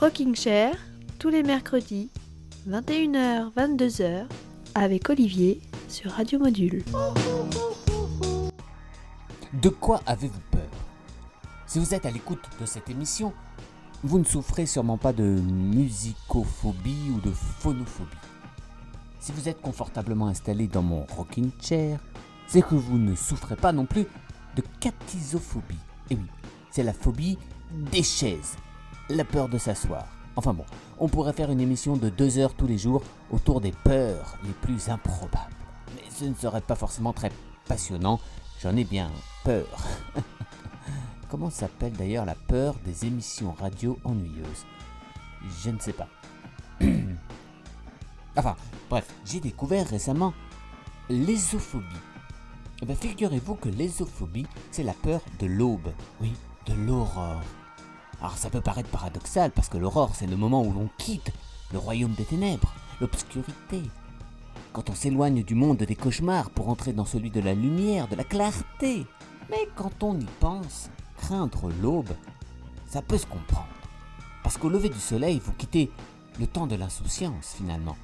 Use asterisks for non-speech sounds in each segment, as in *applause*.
Rocking Chair, tous les mercredis, 21h, 22h, avec Olivier sur Radio Module. De quoi avez-vous peur? Si vous êtes à l'écoute de cette émission, vous ne souffrez sûrement pas de musicophobie ou de phonophobie. Si vous êtes confortablement installé dans mon rocking chair, c'est que vous ne souffrez pas non plus de catisophobie. Et oui, c'est la phobie des chaises, la peur de s'asseoir. Enfin bon, on pourrait faire une émission de deux heures tous les jours autour des peurs les plus improbables. Mais ce ne serait pas forcément très passionnant, j'en ai bien peur. *laughs* Comment s'appelle d'ailleurs la peur des émissions radio ennuyeuses? Je ne sais pas. *clears throat* enfin, bref, j'ai découvert récemment l'ésophobie. Eh bien, figurez-vous que l'ésophobie, c'est la peur de l'aube. Oui, de l'aurore. Alors ça peut paraître paradoxal parce que l'aurore c'est le moment où l'on quitte le royaume des ténèbres, l'obscurité. Quand on s'éloigne du monde des cauchemars pour entrer dans celui de la lumière, de la clarté. Mais quand on y pense, craindre l'aube, ça peut se comprendre. Parce qu'au lever du soleil, vous quittez le temps de l'insouciance finalement.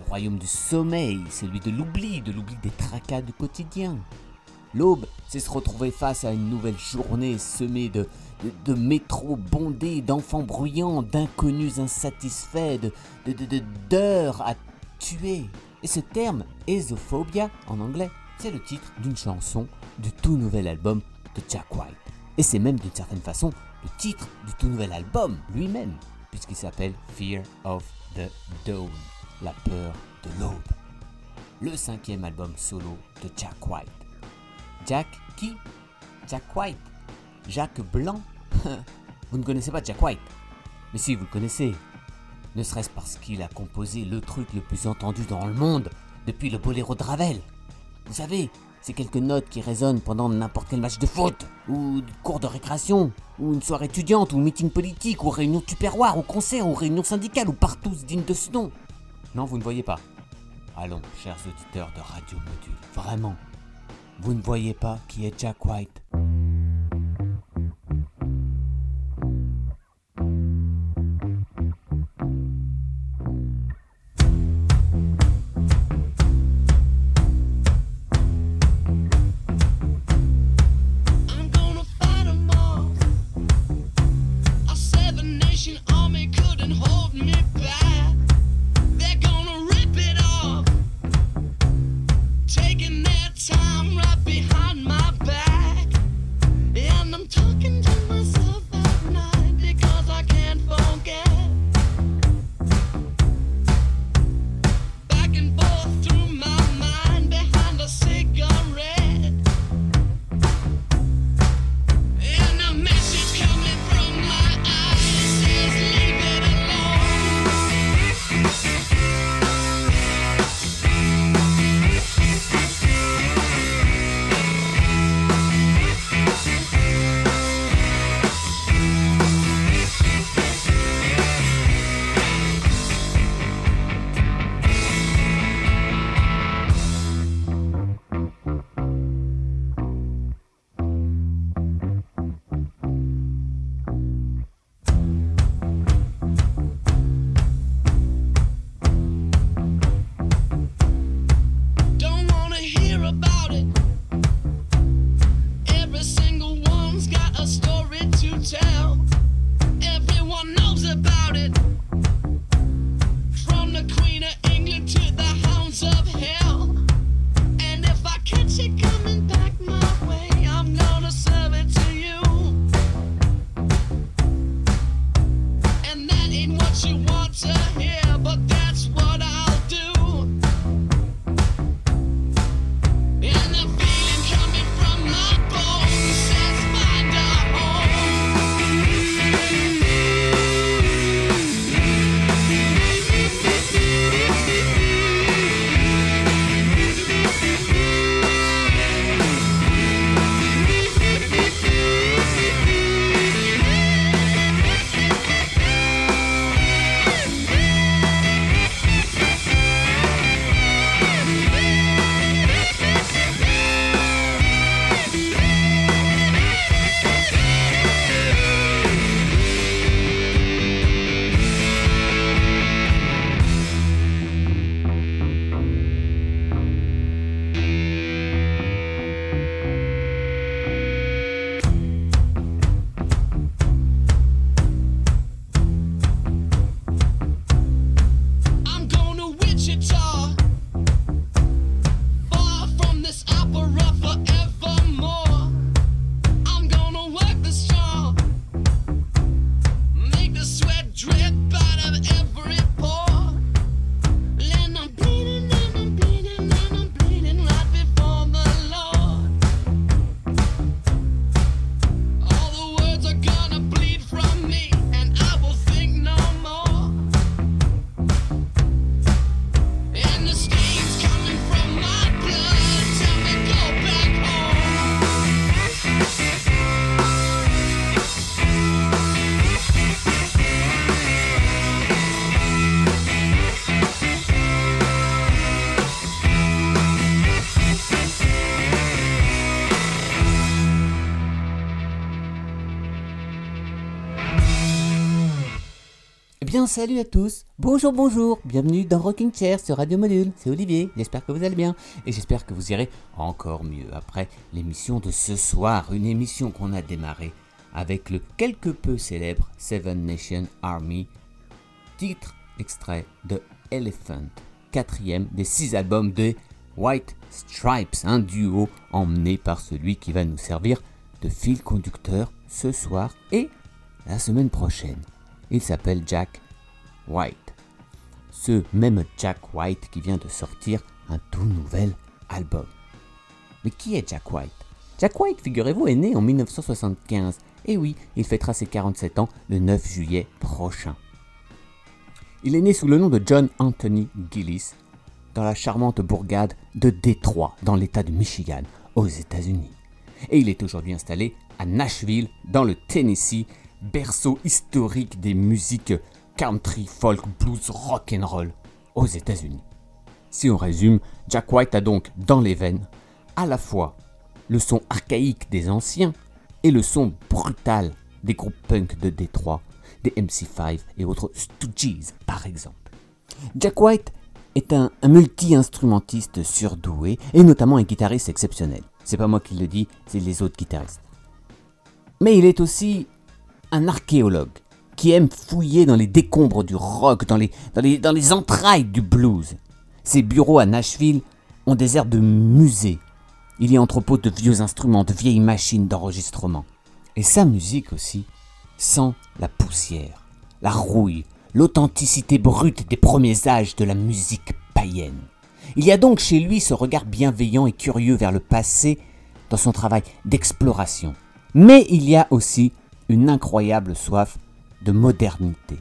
Le royaume du sommeil, celui de l'oubli, de l'oubli des tracas du quotidien. L'aube, c'est se retrouver face à une nouvelle journée semée de, de, métros bondés, d'enfants bruyants, d'inconnus insatisfaits, de, de, d'heures à tuer. Et ce terme, esophobia, en anglais, c'est le titre d'une chanson du tout nouvel album de Jack White. Et c'est même d'une certaine façon le titre du tout nouvel album lui-même, puisqu'il s'appelle Fear of the Dawn, la peur de l'aube. Le cinquième album solo de Jack White. Jack qui? Jack White. Jack Blanc *laughs* Vous ne connaissez pas Jack White? Mais si, vous le connaissez. Ne serait-ce parce qu'il a composé le truc le plus entendu dans le monde depuis le boléro de Ravel. Vous savez, ces quelques notes qui résonnent pendant n'importe quel match de foot, ou cours de récréation, ou une soirée étudiante, ou meeting politique, ou réunion tupperware, ou concert, ou réunion syndicale, ou partout digne de ce nom. Non, vous ne voyez pas. Allons, chers auditeurs de Radio Module, vraiment, vous ne voyez pas qui est Jack White? Salut à tous. Bonjour, bonjour. Bienvenue dans Rocking Chair sur Radio Module. C'est Olivier. J'espère que vous allez bien. Et j'espère que vous irez encore mieux après l'émission de ce soir. Une émission qu'on a démarrée avec le quelque peu célèbre Seven Nation Army. Titre extrait de Elephant. Quatrième des six albums de White Stripes. Un duo emmené par celui qui va nous servir de fil conducteur ce soir et la semaine prochaine. Il s'appelle Jack White. Ce même Jack White qui vient de sortir un tout nouvel album. Mais qui est Jack White? Jack White, figurez-vous, est né en 1975. Et oui, il fêtera ses 47 ans le 9 juillet prochain. Il est né sous le nom de John Anthony Gillis dans la charmante bourgade de Détroit, dans l'État de Michigan, aux États-Unis. Et il est aujourd'hui installé à Nashville, dans le Tennessee, berceau historique des musiques country, folk, blues, rock and roll aux États-Unis. Si on résume, Jack White a donc dans les veines à la fois le son archaïque des anciens et le son brutal des groupes punk de Détroit, des MC5 et autres Stooges par exemple. Jack White est un, multi-instrumentiste surdoué et notamment un guitariste exceptionnel. C'est pas moi qui le dis, c'est les autres guitaristes. Mais il est aussi un archéologue qui aime fouiller dans les décombres du rock, dans les, dans les, dans les entrailles du blues. Ses bureaux à Nashville ont des airs de musée. Il y a entrepôt de vieux instruments, de vieilles machines d'enregistrement. Et sa musique aussi sent la poussière, la rouille, l'authenticité brute des premiers âges de la musique païenne. Il y a donc chez lui ce regard bienveillant et curieux vers le passé dans son travail d'exploration. Mais il y a aussi une incroyable soif de modernité.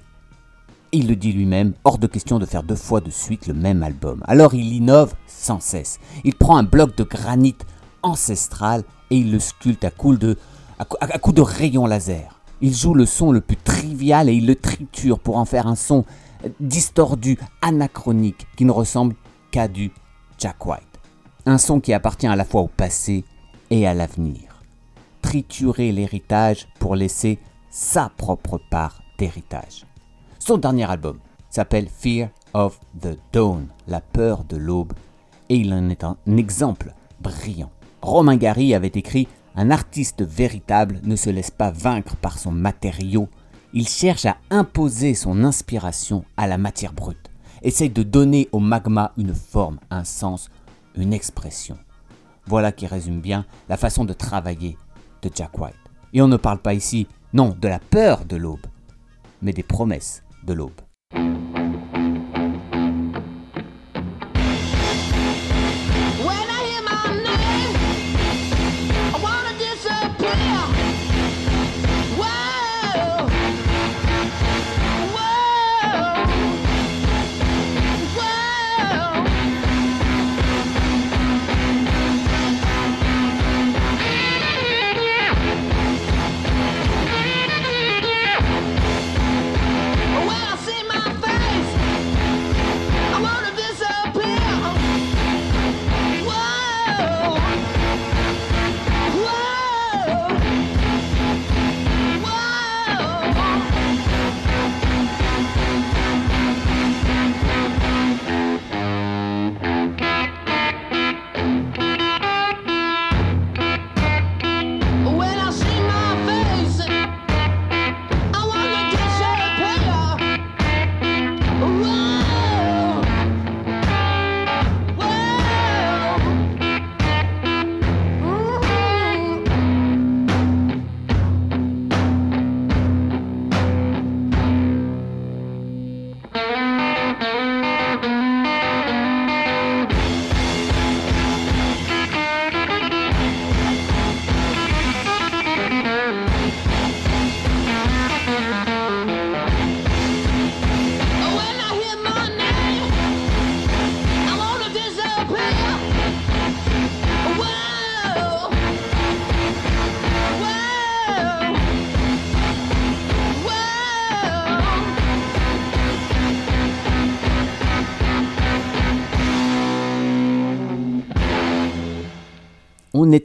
Il le dit lui-même, hors de question de faire deux fois de suite le même album. Alors il innove sans cesse. Il prend un bloc de granit ancestral et il le sculpte à coups de, de rayons laser. Il joue le son le plus trivial et il le triture pour en faire un son distordu, anachronique, qui ne ressemble qu'à du Jack White. Un son qui appartient à la fois au passé et à l'avenir triturer l'héritage pour laisser sa propre part d'héritage. Son dernier album s'appelle Fear of the Dawn, la peur de l'aube, et il en est un exemple brillant. Romain Gary avait écrit Un artiste véritable ne se laisse pas vaincre par son matériau, il cherche à imposer son inspiration à la matière brute, essaye de donner au magma une forme, un sens, une expression. Voilà qui résume bien la façon de travailler Jack White. Et on ne parle pas ici, non, de la peur de l'aube, mais des promesses de l'aube.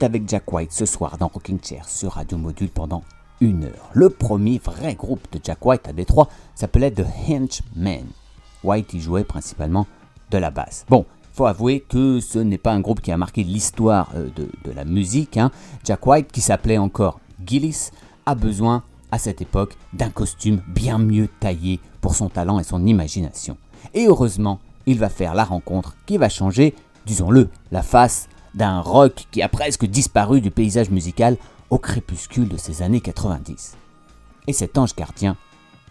Avec Jack White ce soir dans Rocking Chair sur Radio Module pendant heures. Le premier vrai groupe de Jack White à Détroit s'appelait The Henchmen. White y jouait principalement de la basse. Bon, faut avouer que ce n'est pas un groupe qui a marqué l'histoire euh, de, la musique. Hein. Jack White, qui s'appelait encore Gillis, a besoin à cette époque d'un costume bien mieux taillé pour son talent et son imagination. Et heureusement, il va faire la rencontre qui va changer, disons-le, la face d'un rock qui a presque disparu du paysage musical au crépuscule de ces années 90. Et cet ange gardien,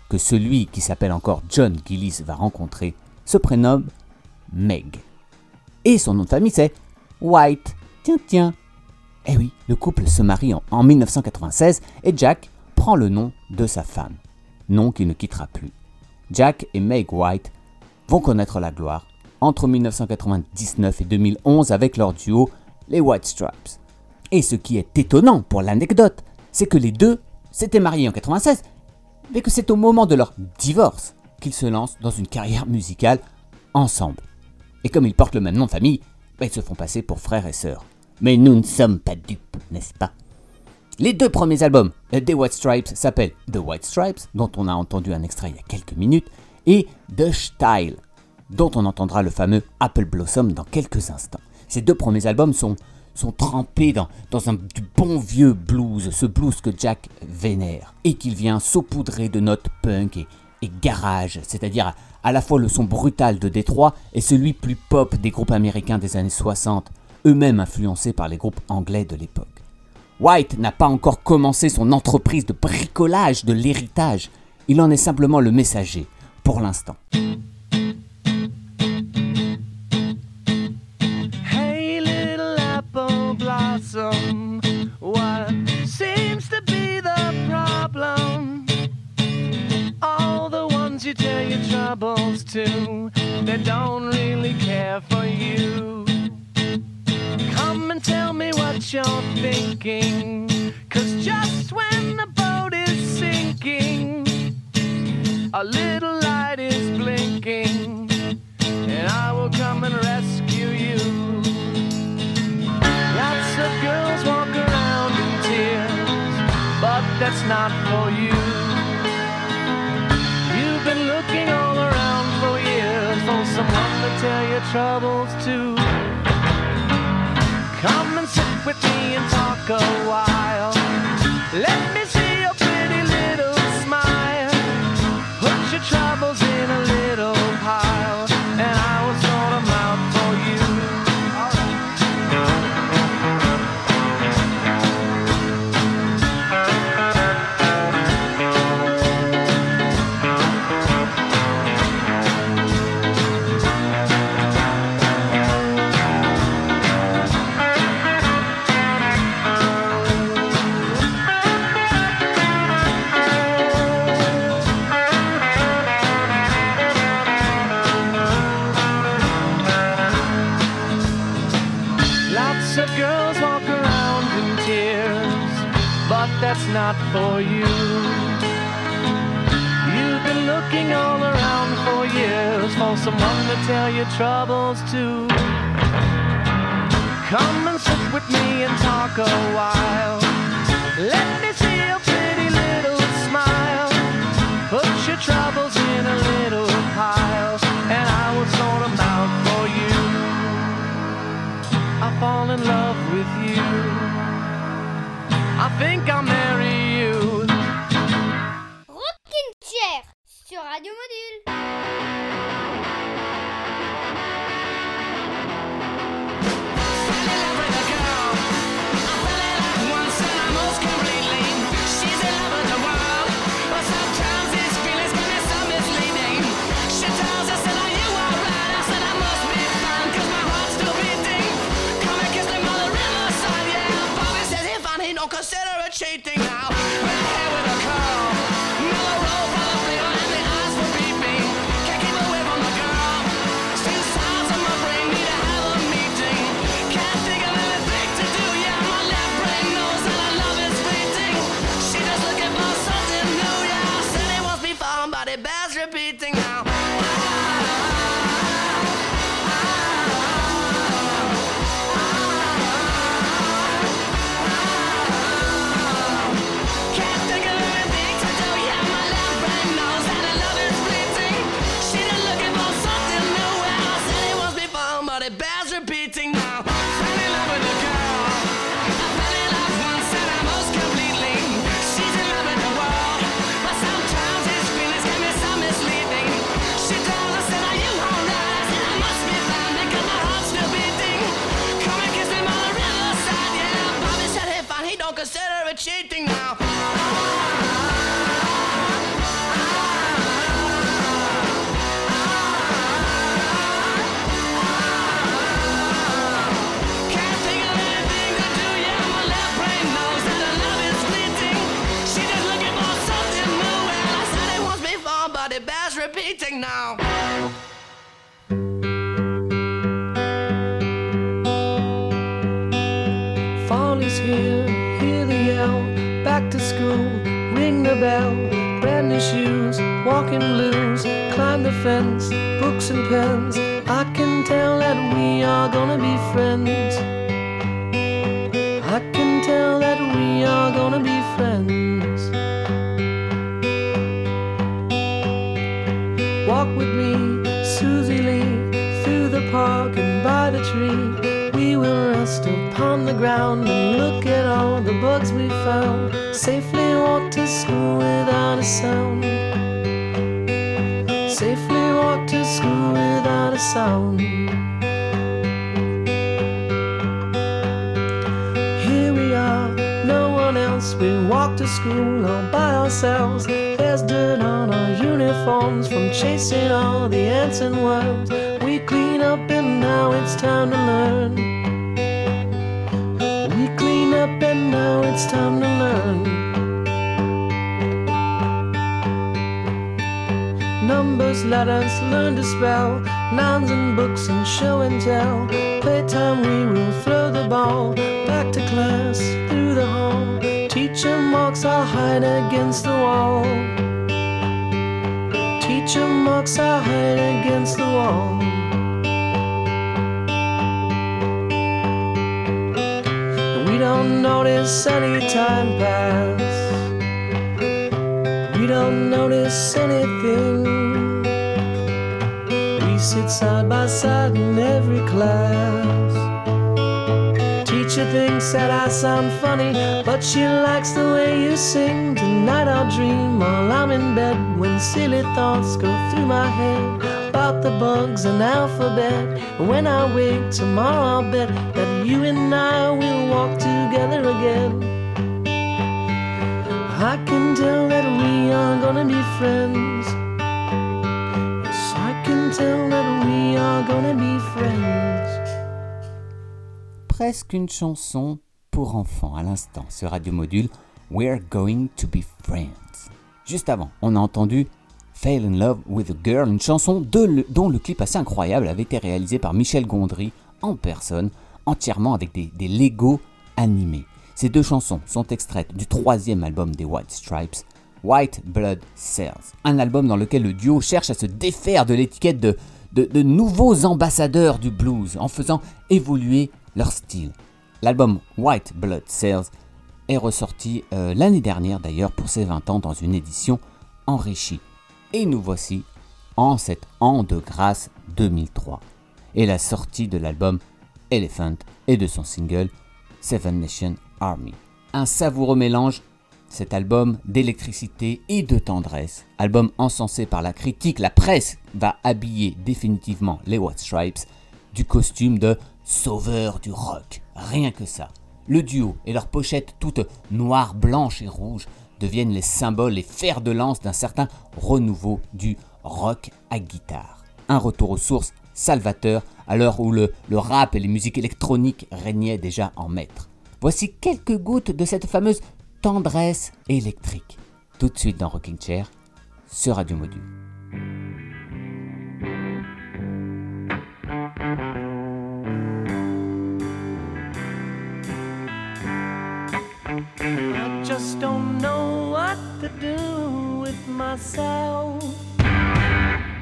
que celui qui s'appelle encore John Gillis va rencontrer, se prénomme Meg. Et son nom de famille c'est White. Tiens, tiens. Eh oui, le couple se marie en, en 1996 et Jack prend le nom de sa femme, nom qu'il ne quittera plus. Jack et Meg White vont connaître la gloire entre 1999 et 2011 avec leur duo, les White Stripes. Et ce qui est étonnant pour l'anecdote, c'est que les deux s'étaient mariés en 96, mais que c'est au moment de leur divorce qu'ils se lancent dans une carrière musicale ensemble. Et comme ils portent le même nom de famille, bah, ils se font passer pour frères et sœurs. Mais nous ne sommes pas dupes, n'est-ce pas? Les deux premiers albums des White Stripes s'appellent The White Stripes, dont on a entendu un extrait il y a quelques minutes, et The Style, dont on entendra le fameux Apple Blossom dans quelques instants. Ces deux premiers albums sont, sont trempés dans, dans un du bon vieux blues, ce blues que Jack vénère, et qu'il vient saupoudrer de notes punk et, et garage, c'est-à-dire à, la fois le son brutal de Détroit et celui plus pop des groupes américains des années 60, eux-mêmes influencés par les groupes anglais de l'époque. White n'a pas encore commencé son entreprise de bricolage de l'héritage, il en est simplement le messager, pour l'instant. You tell your troubles to, they don't really care for you. Come and tell me what you're thinking. Cause just when the boat is sinking, a little light is blinking, and I will come and rescue you. Lots of girls walk around in tears, but that's not for you. Tell your troubles to. Come and sit with me and talk a while. Let me see your pretty little smile. Put your troubles for you. You've been looking all around for years for someone to tell your troubles to. Come and sit with me and talk a while. Let me see your pretty little smile. Put your troubles in a little pile, and I will sort them out for you. I fall in love with you. I think I'll walking blues, climb the fence, books and pens. I can tell that we are gonna be friends. I can tell that we are gonna be friends. Walk with me, Susie Lee, through the park and by the tree. We will rest upon the ground and look at all the bugs we found. Safely walk to school without a sound. Sound. Here we are, no one else. We walk to school all by ourselves. There's dirt on our uniforms from chasing all the ants and worms. We clean up and now it's time to learn. We clean up and now it's time to learn. Numbers, letters, learn to spell. Nouns and books and show and tell. Playtime, we will throw the ball. Back to class, through the hall. Teacher marks our hide against the wall. Teacher marks our hide against the wall. We don't notice any time pass. We don't notice anything. Side by side in every class. Teacher thinks that I sound funny, but she likes the way you sing. Tonight I'll dream while I'm in bed when silly thoughts go through my head about the bugs and alphabet. When I wake tomorrow, I'll bet that you and I will walk together again. I can tell that we are gonna be friends. Yes, I can tell Presque une chanson pour enfants à l'instant sur Radio Module We're Going to Be Friends. Juste avant, on a entendu Fail in Love with a Girl, une chanson dont le clip assez incroyable avait été réalisé par Michel Gondry en personne, entièrement avec des, des Lego animés. Ces deux chansons sont extraites du troisième album des White Stripes, White Blood Cells, un album dans lequel le duo cherche à se défaire de l'étiquette de, de- nouveaux ambassadeurs du blues en faisant évoluer leur style. L'album White Blood Cells est ressorti euh, l'année dernière d'ailleurs pour ses 20 ans dans une édition enrichie. Et nous voici en cet an de grâce 2003 et la sortie de l'album Elephant et de son single Seven Nation Army. Un savoureux mélange, cet album d'électricité et de tendresse. Album encensé par la critique, la presse va habiller définitivement les White Stripes du costume de sauveur du rock. Rien que ça. Le duo et leurs pochettes toutes noires, blanches et rouges deviennent les symboles, les fers de lance d'un certain renouveau du rock à guitare. Un retour aux sources salvateur à l'heure où le, le rap et les musiques électroniques régnaient déjà en maître. Voici quelques gouttes de cette fameuse tendresse électrique. Tout de suite dans Rocking Chair sur Radio Module.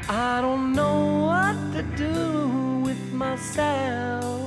I don't know what to do with myself.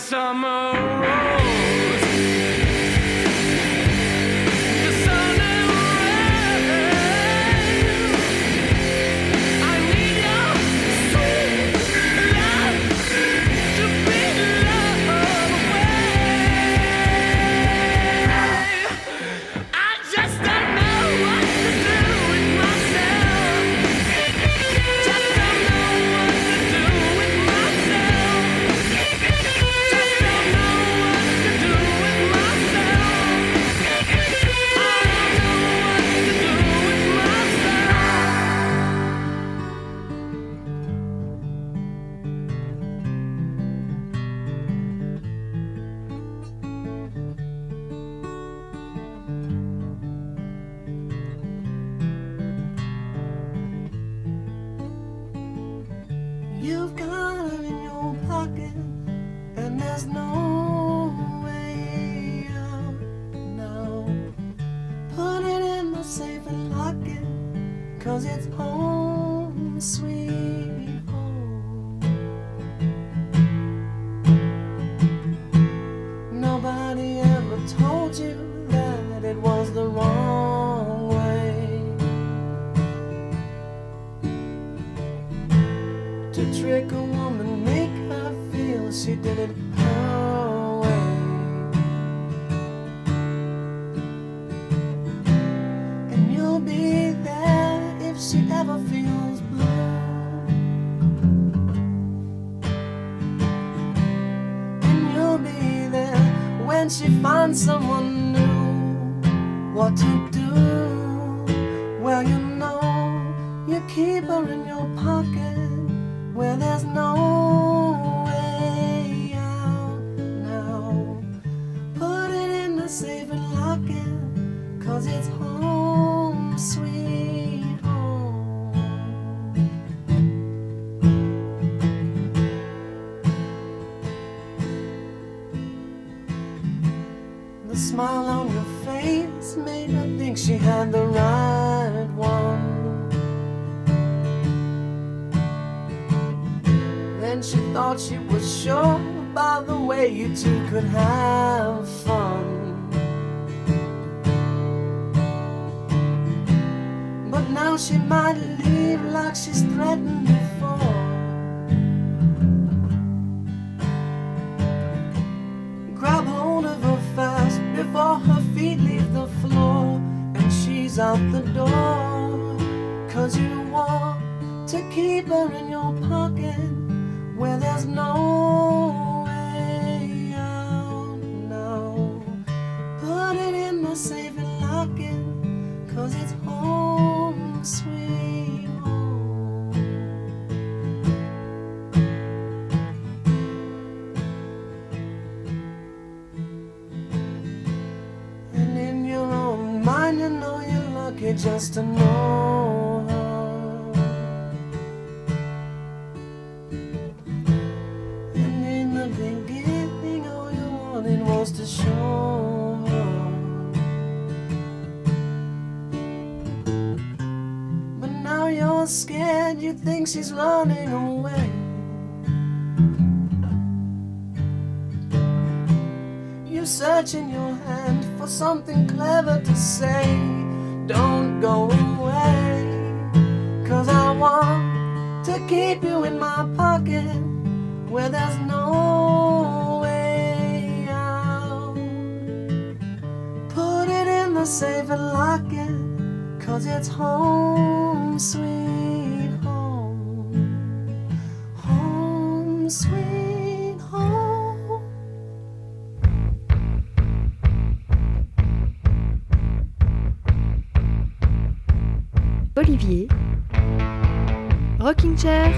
summer smile on your face made her think she had the right one. Then she thought she was sure by the way you two could have fun. But now she might out the door. Cause you want to keep her in your pocket where there's no just to know her. And in the beginning, all you wanted was to show her. But now you're scared, you think she's running away. You search in your hand for something clever to say. Don't go away, cause I want to keep you in my pocket where there's no way out. Put it in the safe and lock it, cause it's home, sweet home. Home, sweet Olivier. Rocking Chair.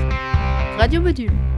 Radio Module.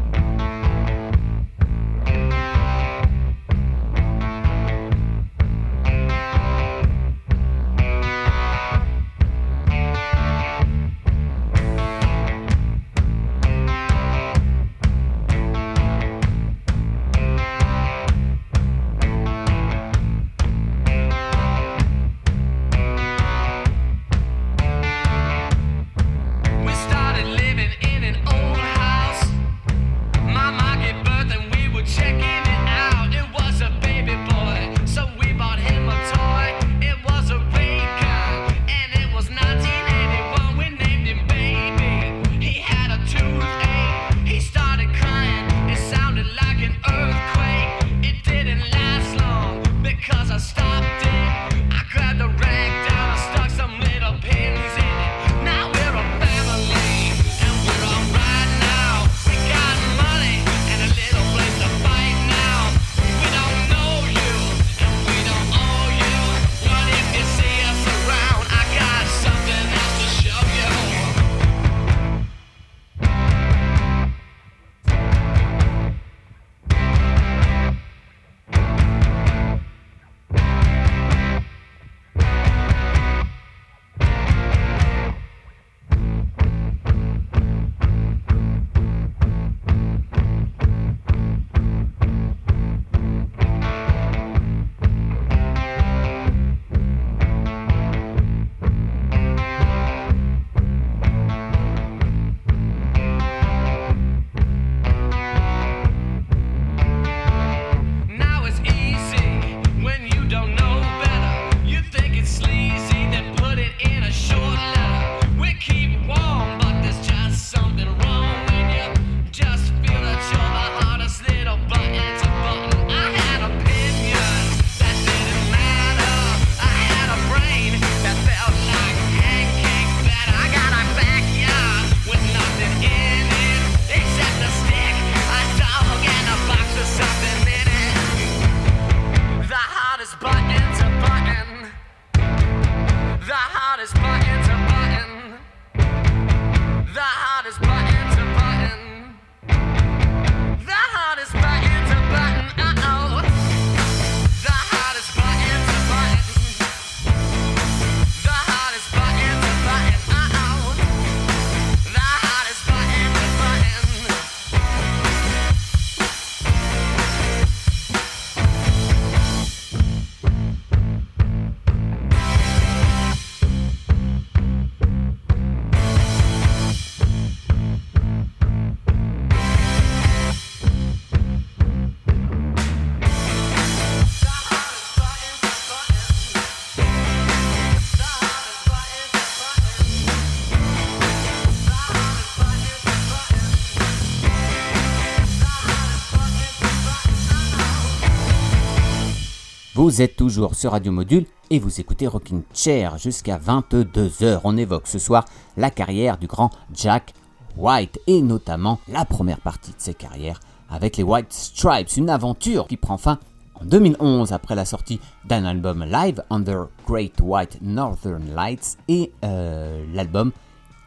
Vous êtes toujours sur Radio Module et vous écoutez Rocking Chair jusqu'à 22h. On évoque ce soir la carrière du grand Jack White et notamment la première partie de ses carrières avec les White Stripes, une aventure qui prend fin en 2011 après la sortie d'un album live Under Great White Northern Lights et euh, l'album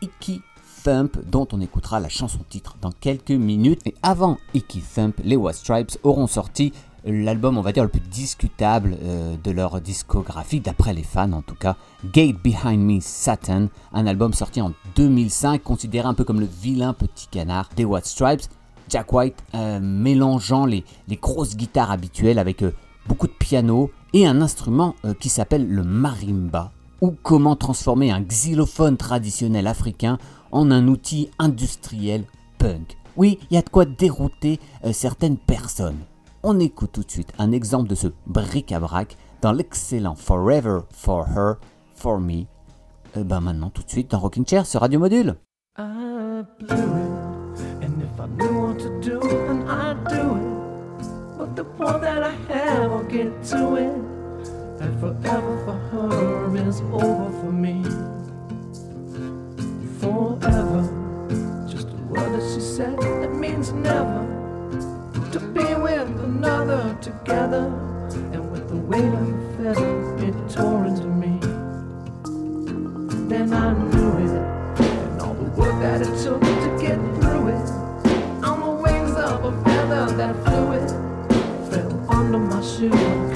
Icky Thump dont on écoutera la chanson titre dans quelques minutes. Et avant Icky Thump, les White Stripes auront sorti l'album, on va dire, le plus discutable euh, de leur discographie, d'après les fans en tout cas, Gate Behind Me Satan, un album sorti en 2005, considéré un peu comme le vilain petit canard des White Stripes. Jack White euh, mélangeant les, les, grosses guitares habituelles avec euh, beaucoup de piano et un instrument qui s'appelle le marimba, ou comment transformer un xylophone traditionnel africain en un outil industriel punk. Oui, il y a de quoi dérouter certaines personnes. On écoute tout de suite un exemple de ce bric-à-brac dans l'excellent Forever for Her, for Me. Et ben maintenant tout de suite dans Rocking Chair sur Radio Module. To be with another together, and with the weight of feather, it tore into me. Then I knew it, and all the work that it took to get through it. On the wings of a feather that flew it, fell under my shoe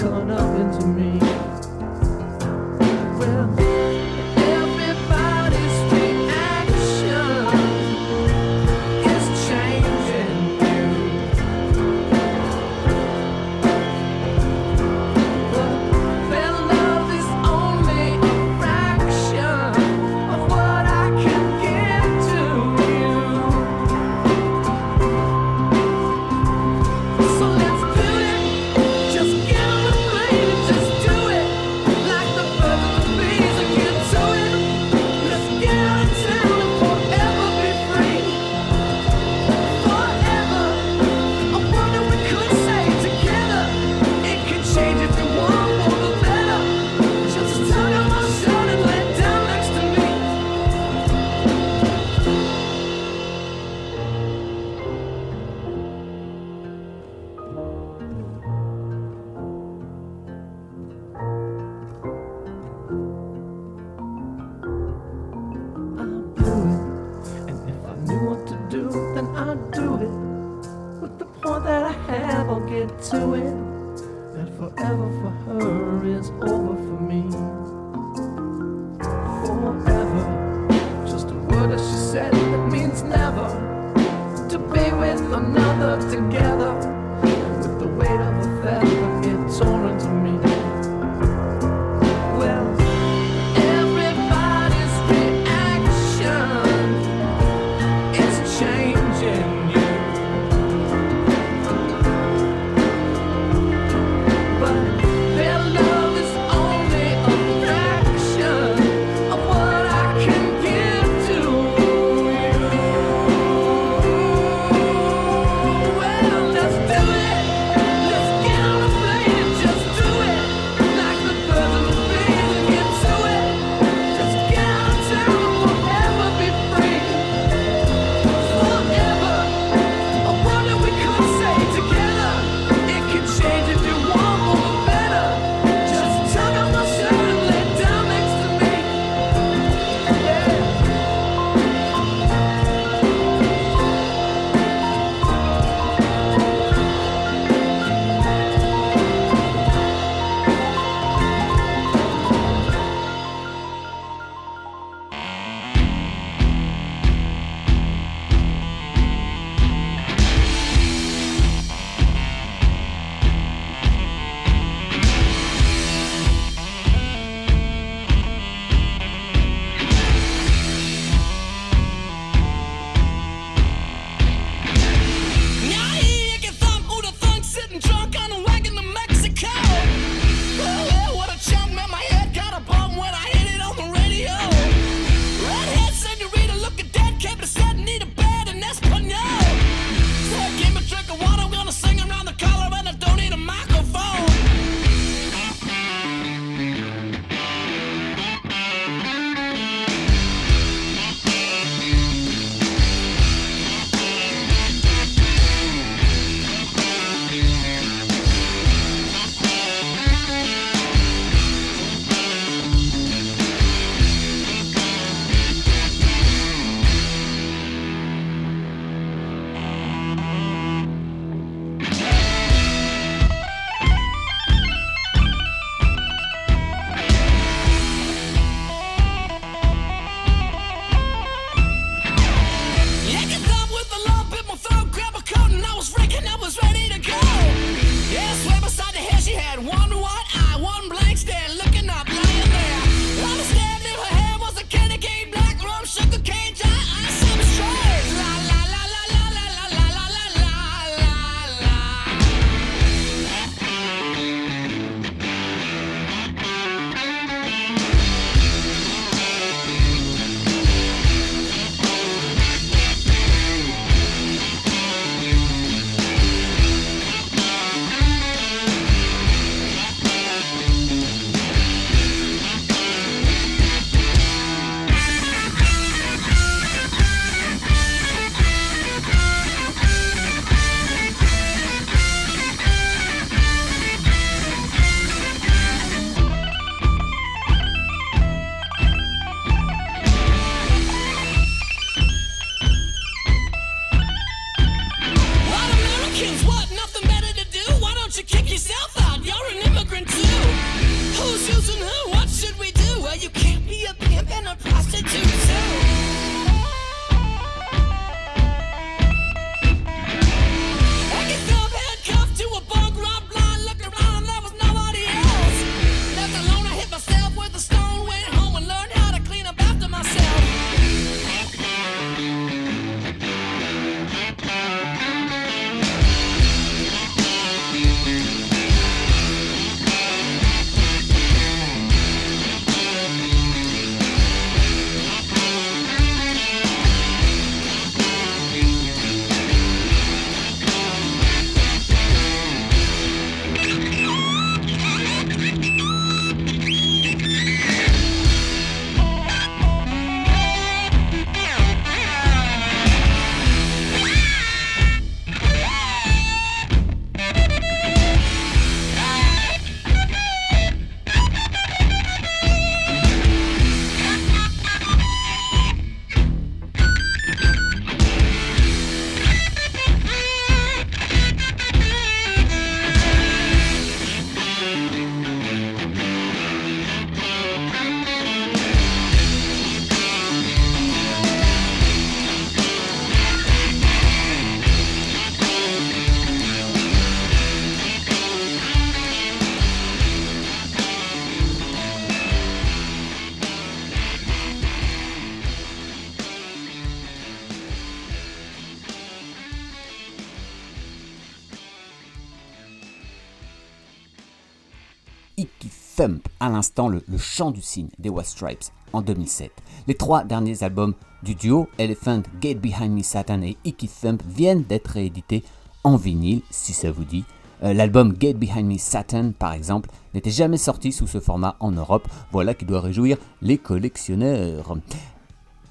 à l'instant le, chant du cygne des White Stripes en 2007. Les trois derniers albums du duo, Elephant, Get Behind Me Satan et Icky Thump, viennent d'être réédités en vinyle, si ça vous dit. Euh, L'album Get Behind Me Satan, par exemple, n'était jamais sorti sous ce format en Europe. Voilà qui doit réjouir les collectionneurs.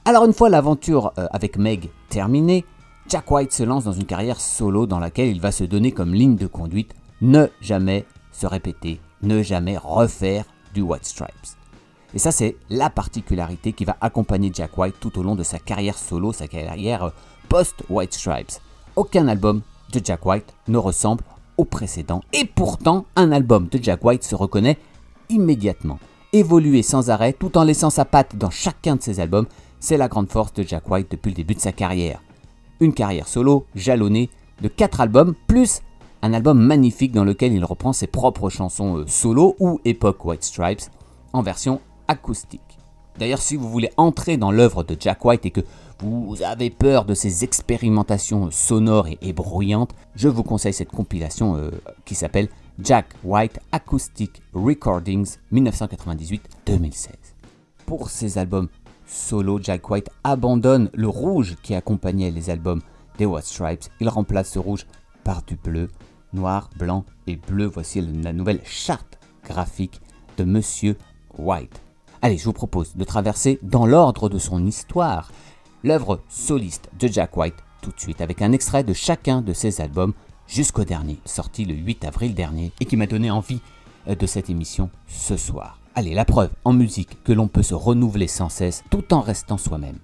Alors une fois l'aventure euh, avec Meg terminée, Jack White se lance dans une carrière solo dans laquelle il va se donner comme ligne de conduite ne jamais se répéter, ne jamais refaire du White Stripes. Et ça c'est la particularité qui va accompagner Jack White tout au long de sa carrière solo, sa carrière euh, post-White Stripes. Aucun album de Jack White ne ressemble au précédent et pourtant un album de Jack White se reconnaît immédiatement. Évoluer sans arrêt tout en laissant sa patte dans chacun de ses albums, c'est la grande force de Jack White depuis le début de sa carrière. Une carrière solo jalonnée de 4 albums, plus un album magnifique dans lequel il reprend ses propres chansons euh, solo ou époque White Stripes en version acoustique. D'ailleurs, si vous voulez entrer dans l'œuvre de Jack White et que vous avez peur de ses expérimentations sonores et, bruyantes, je vous conseille cette compilation euh, qui s'appelle Jack White Acoustic Recordings 1998-2016. Pour ces albums solo, Jack White abandonne le rouge qui accompagnait les albums des White Stripes. Il remplace ce rouge par du bleu, noir, blanc et bleu. Voici la nouvelle charte graphique de Monsieur White. Allez, je vous propose de traverser dans l'ordre de son histoire l'œuvre soliste de Jack White tout de suite avec un extrait de chacun de ses albums jusqu'au dernier, sorti le 8 avril dernier et qui m'a donné envie euh, de cette émission ce soir. Allez, la preuve en musique que l'on peut se renouveler sans cesse tout en restant soi-même.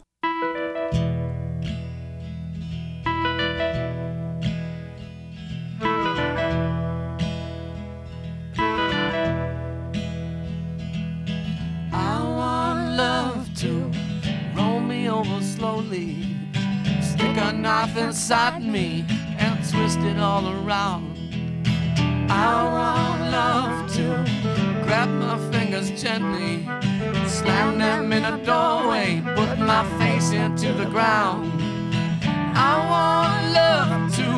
Knife inside me and twist it all around. I want love to grab my fingers gently, slam them in a doorway, put my face into the ground. I want love to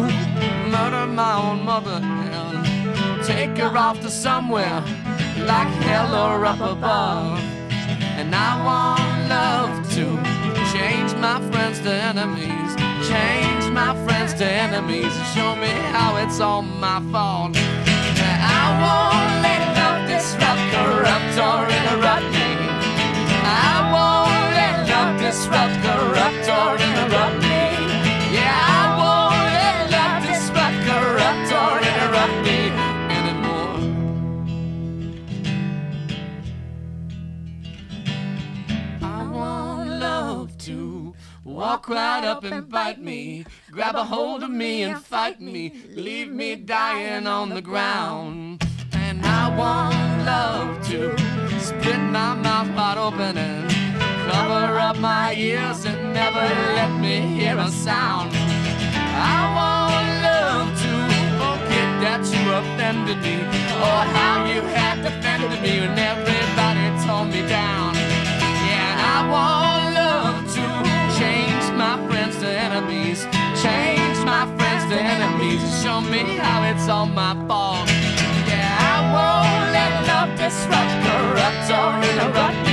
murder my own mother and take her off to somewhere like hell or up above. And I want love to change my friends to enemies, change my friends to enemies, and show me how it's all my fault. I won't let love disrupt, corrupt, or interrupt me. I won't let love disrupt, walk right up and bite me, grab a hold of me and fight me, leave me dying on the ground. And I want love to split my mouth wide open and cover up my ears and never let me hear a sound. I want love to forget that you offended me, or how you had defended me when everybody tore me down. Yeah, and I want to enemies, show me how it's all my fault. Yeah, I won't let love disrupt, corrupt, or interrupt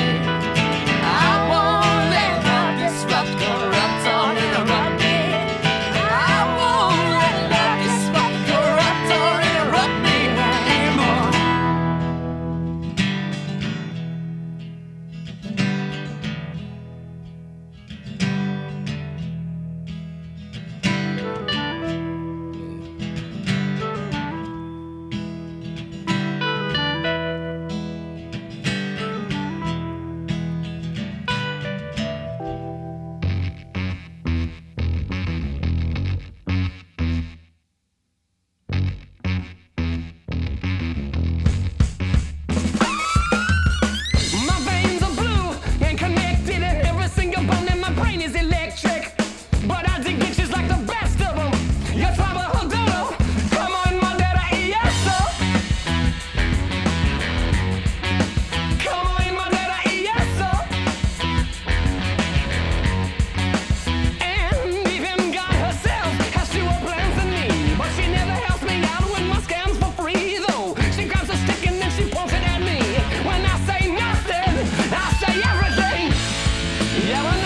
That.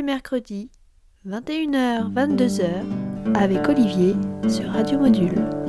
les mercredis, 21h-22h, avec Olivier sur Radio Module.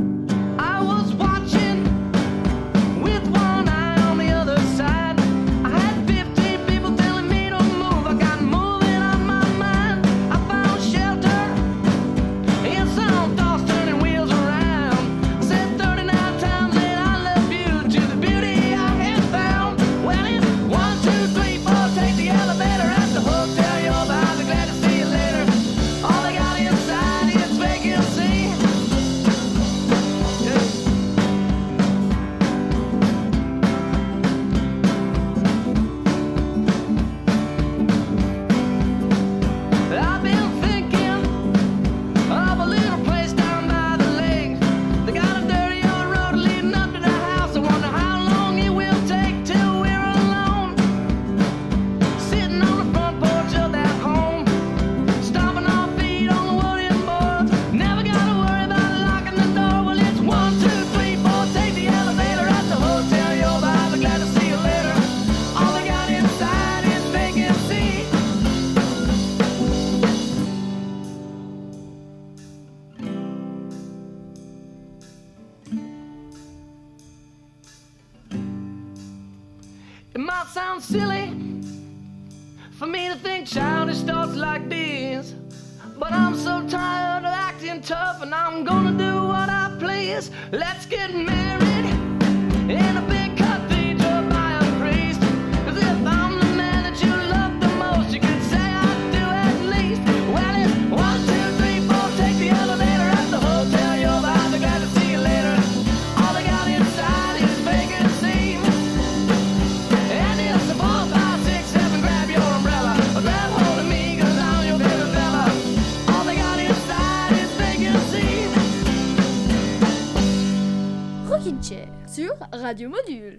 might sound silly for me to think childish thoughts like these. But I'm so tired of acting tough, and I'm gonna do what I please. Let's get married. Radio Module.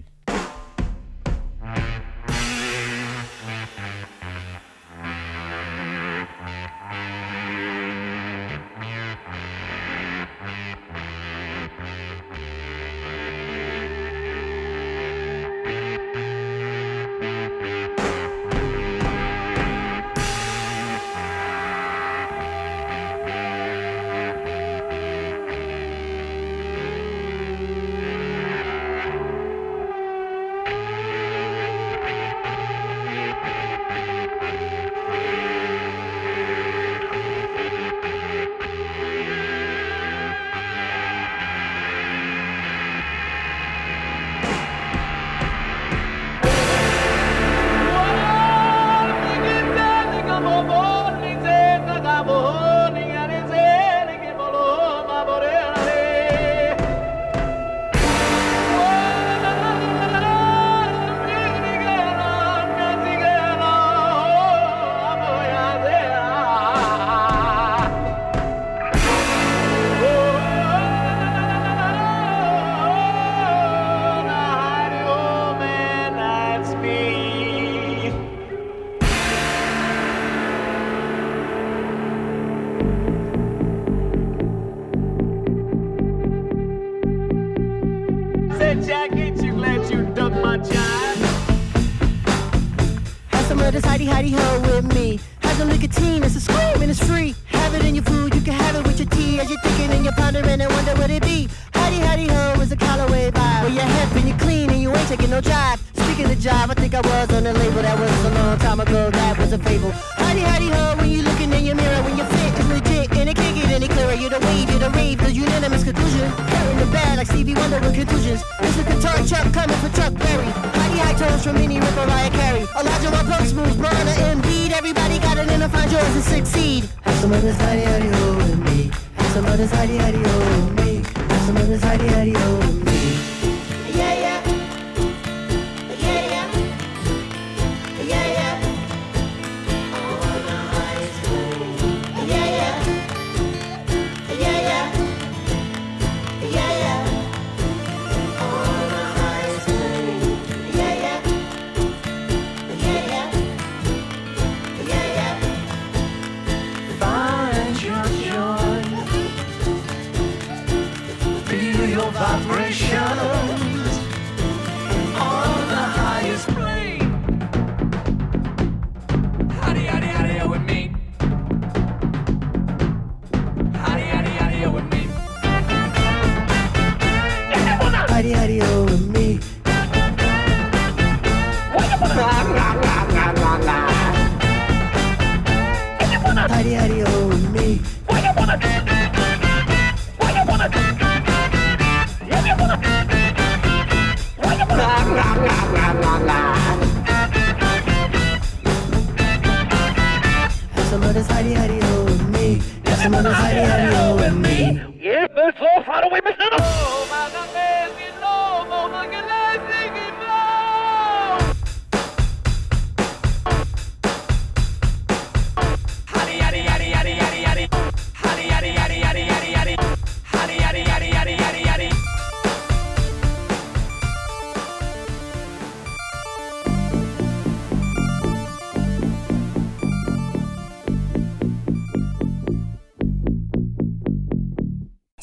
diario.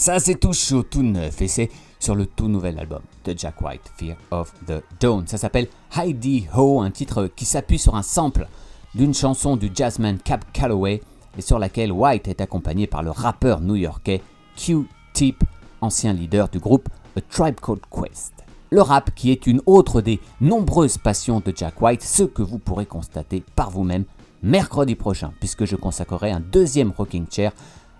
Ça, c'est tout chaud, tout neuf, et c'est sur le tout nouvel album de Jack White, Fear of the Dawn. Ça s'appelle Heidi Ho, un titre qui s'appuie sur un sample d'une chanson du jazzman Cap Calloway et sur laquelle White est accompagné par le rappeur new-yorkais Q-Tip, ancien leader du groupe A Tribe Called Quest. Le rap qui est une autre des nombreuses passions de Jack White, ce que vous pourrez constater par vous-même mercredi prochain, puisque je consacrerai un deuxième rocking chair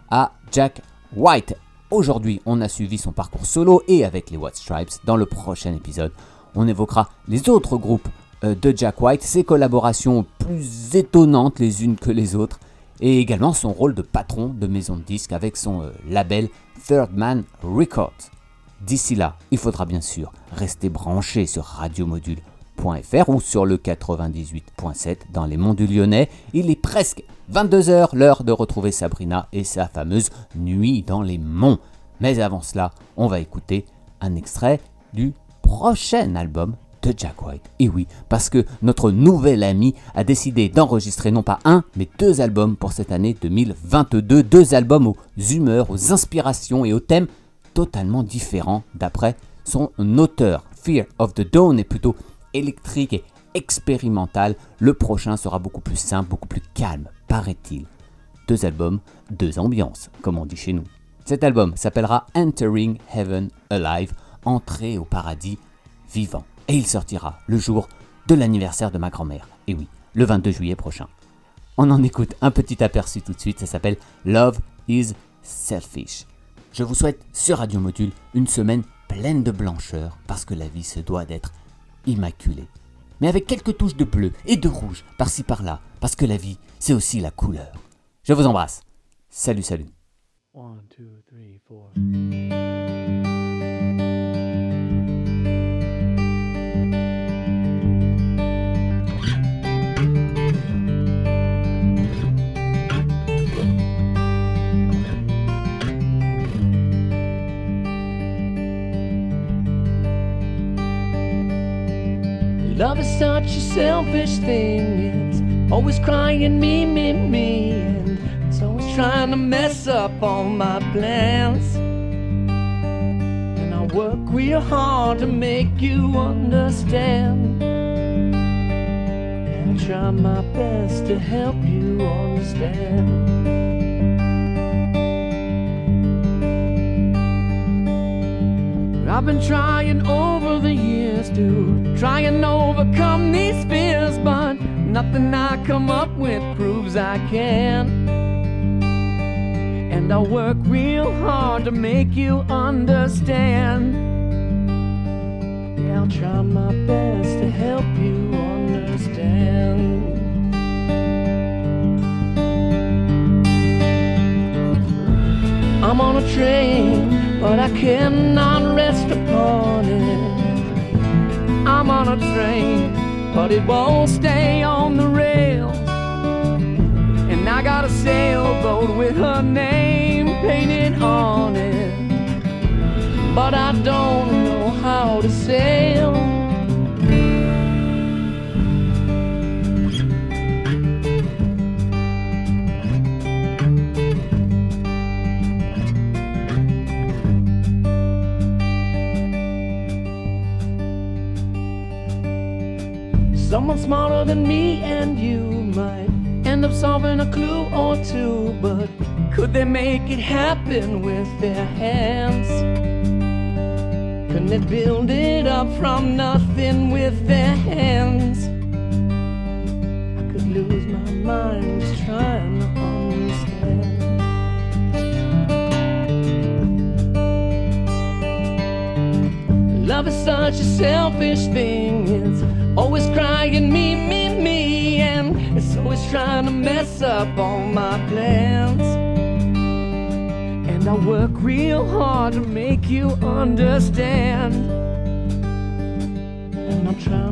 à Jack White. Aujourd'hui, on a suivi son parcours solo et avec les White Stripes. Dans le prochain épisode, on évoquera les autres groupes euh, de Jack White, ses collaborations plus étonnantes les unes que les autres, et également son rôle de patron de maison de disques avec son euh, label Third Man Records. D'ici là, il faudra bien sûr rester branché sur ou sur le 98.7 dans les monts du Lyonnais. Il est presque 22h, l'heure de retrouver Sabrina et sa fameuse Nuit dans les monts. Mais avant cela, on va écouter un extrait du prochain album de Jack White. Et oui, parce que notre nouvel ami a décidé d'enregistrer non pas un, mais deux albums pour cette année 2022. Deux albums aux humeurs, aux inspirations et aux thèmes totalement différents d'après son auteur. Fear of the Dawn est plutôt électrique et expérimental. Le prochain sera beaucoup plus simple, beaucoup plus calme, paraît-il. Deux albums, deux ambiances, comme on dit chez nous. Cet album s'appellera Entering Heaven Alive, Entrée au paradis vivant. Et il sortira le jour de l'anniversaire de ma grand-mère. Et oui, le 22 juillet prochain. On en écoute un petit aperçu tout de suite, ça s'appelle Love is Selfish. Je vous souhaite sur Radio Module une semaine pleine de blancheur parce que la vie se doit d'être immaculée. Mais avec quelques touches de bleu et de rouge par-ci par-là parce que la vie c'est aussi la couleur. Je vous embrasse. Salut, salut. Love is such a selfish thing. It's always crying me, me, me. And it's always trying to mess up all my plans. And I work real hard to make you understand. And I try my best to help you understand. I've been trying over the years to try and overcome these fears, but nothing I come up with proves I can. And I work real hard to make you understand. Yeah, I'll try my best to help you understand. I'm on a train, but I cannot rest upon it. I'm on a train, but it won't stay on the rails. And I got a sailboat with her name painted on it. But I don't know how to sail. Someone smarter than me and you might end up solving a clue or two, but could they make it happen with their hands? Couldn't they build it up from nothing with their hands? I could lose my mind just trying to understand. Love is such a selfish thing. It's always crying me, me, me, and it's always trying to mess up all my plans. And I work real hard to make you understand. And I'll try